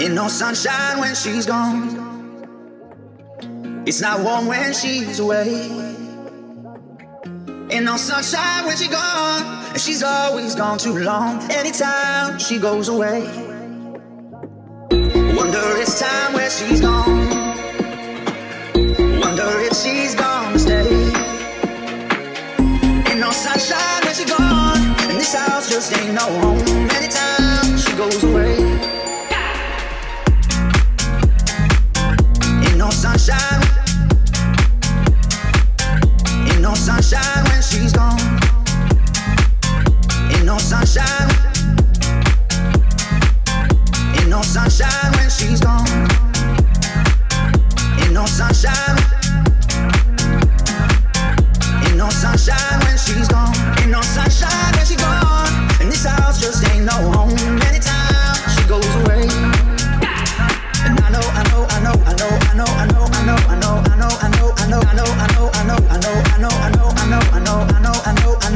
Ain't no sunshine when she's gone. It's not warm when she's away. Ain't no sunshine when she's gone. And she's always gone too long. Anytime she goes away. Wonder it's time where she's gone. Wonder if she's gonna stay. Ain't no sunshine when she's gone. And this house just ain't no home. she's. Ain't no sunshine. Ain't no sunshine when she's gone. Ain't no sunshine. Ain't no sunshine when she's gone. Ain't no sunshine when she's gone.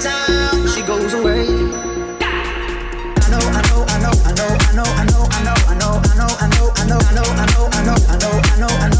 she goes away. I know, I know, I know, I know, I know, I know, I know, I know, I know, I know, I know, I know, I know, I know, I know, I know, I know.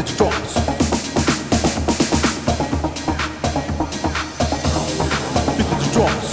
it drops. Drops.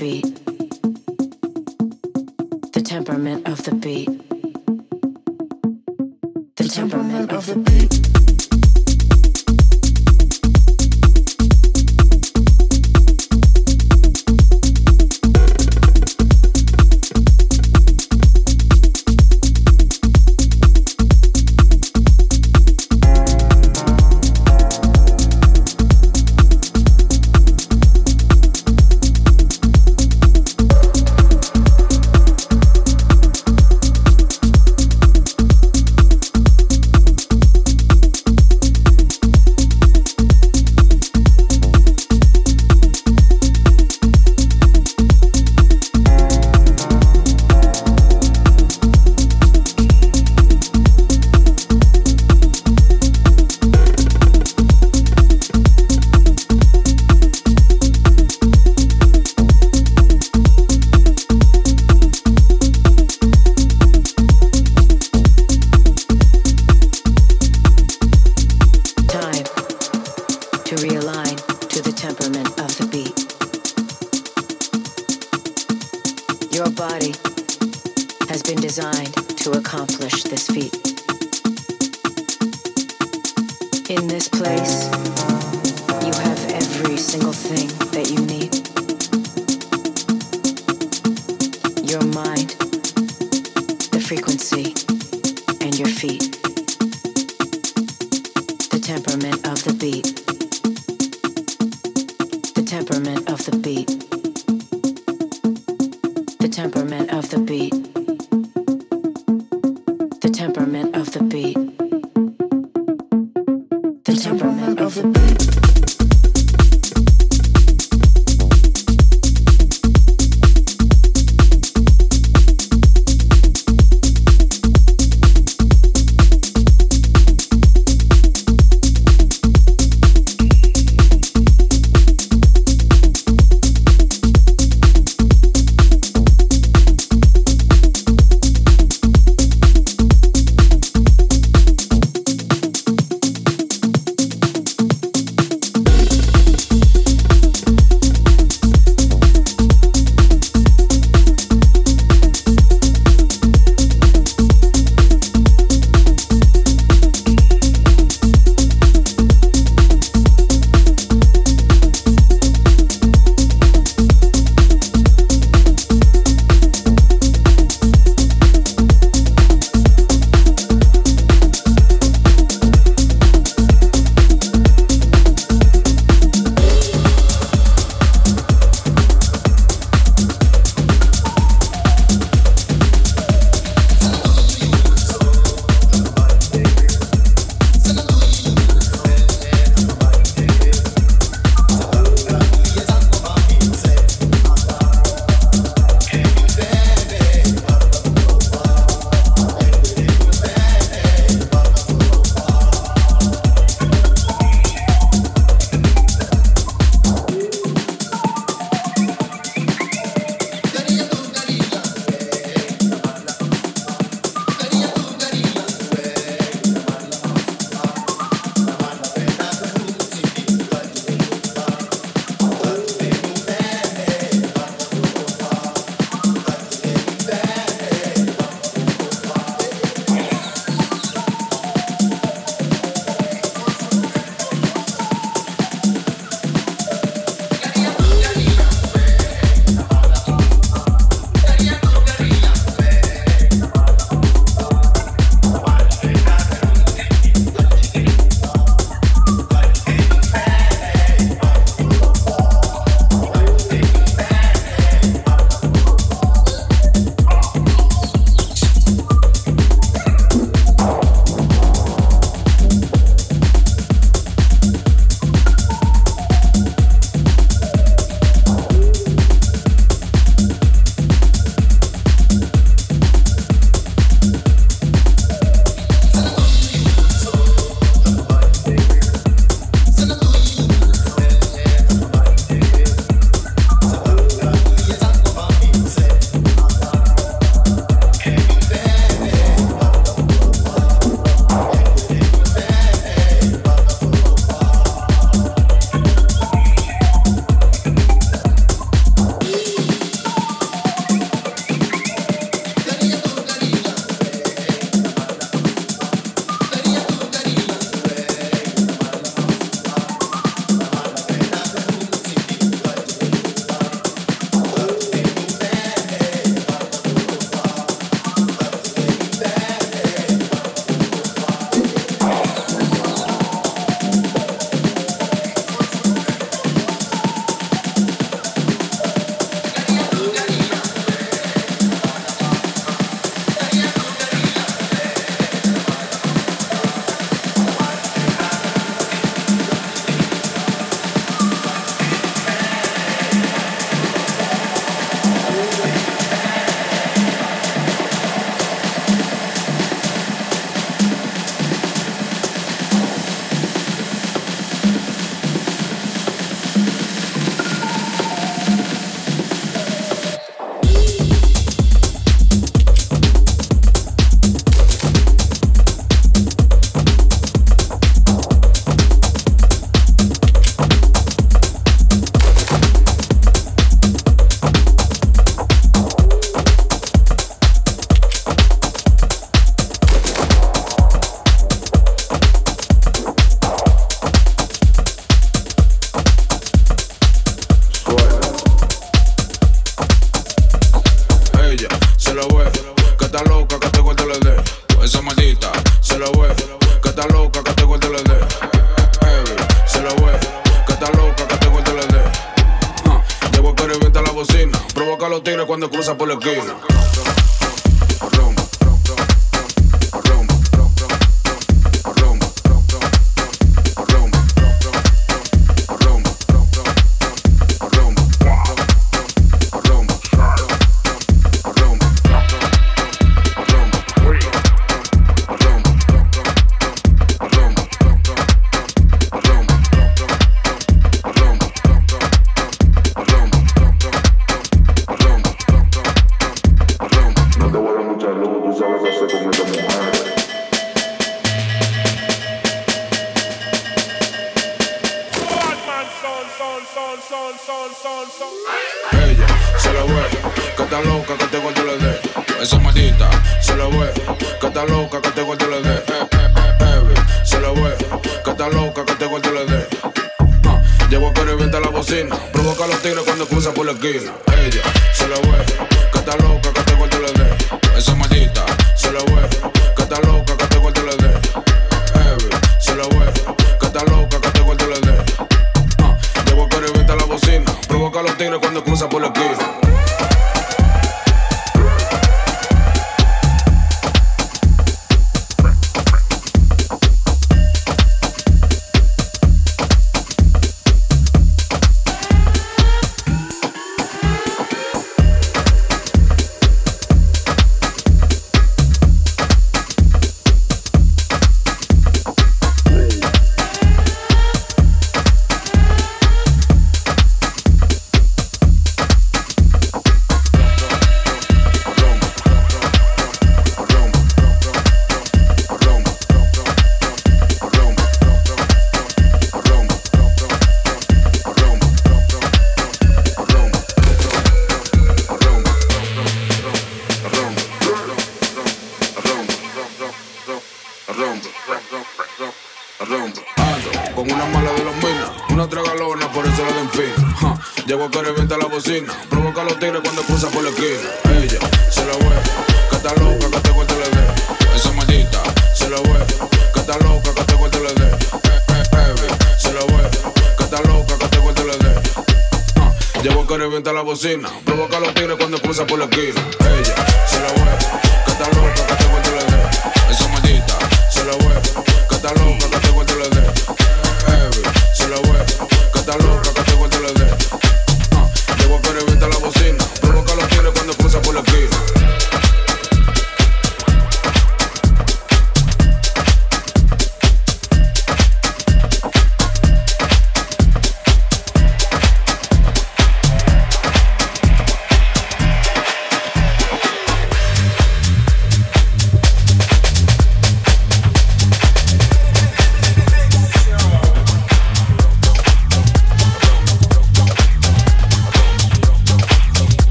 beat, the temperament of the beat, the temperament of the beat.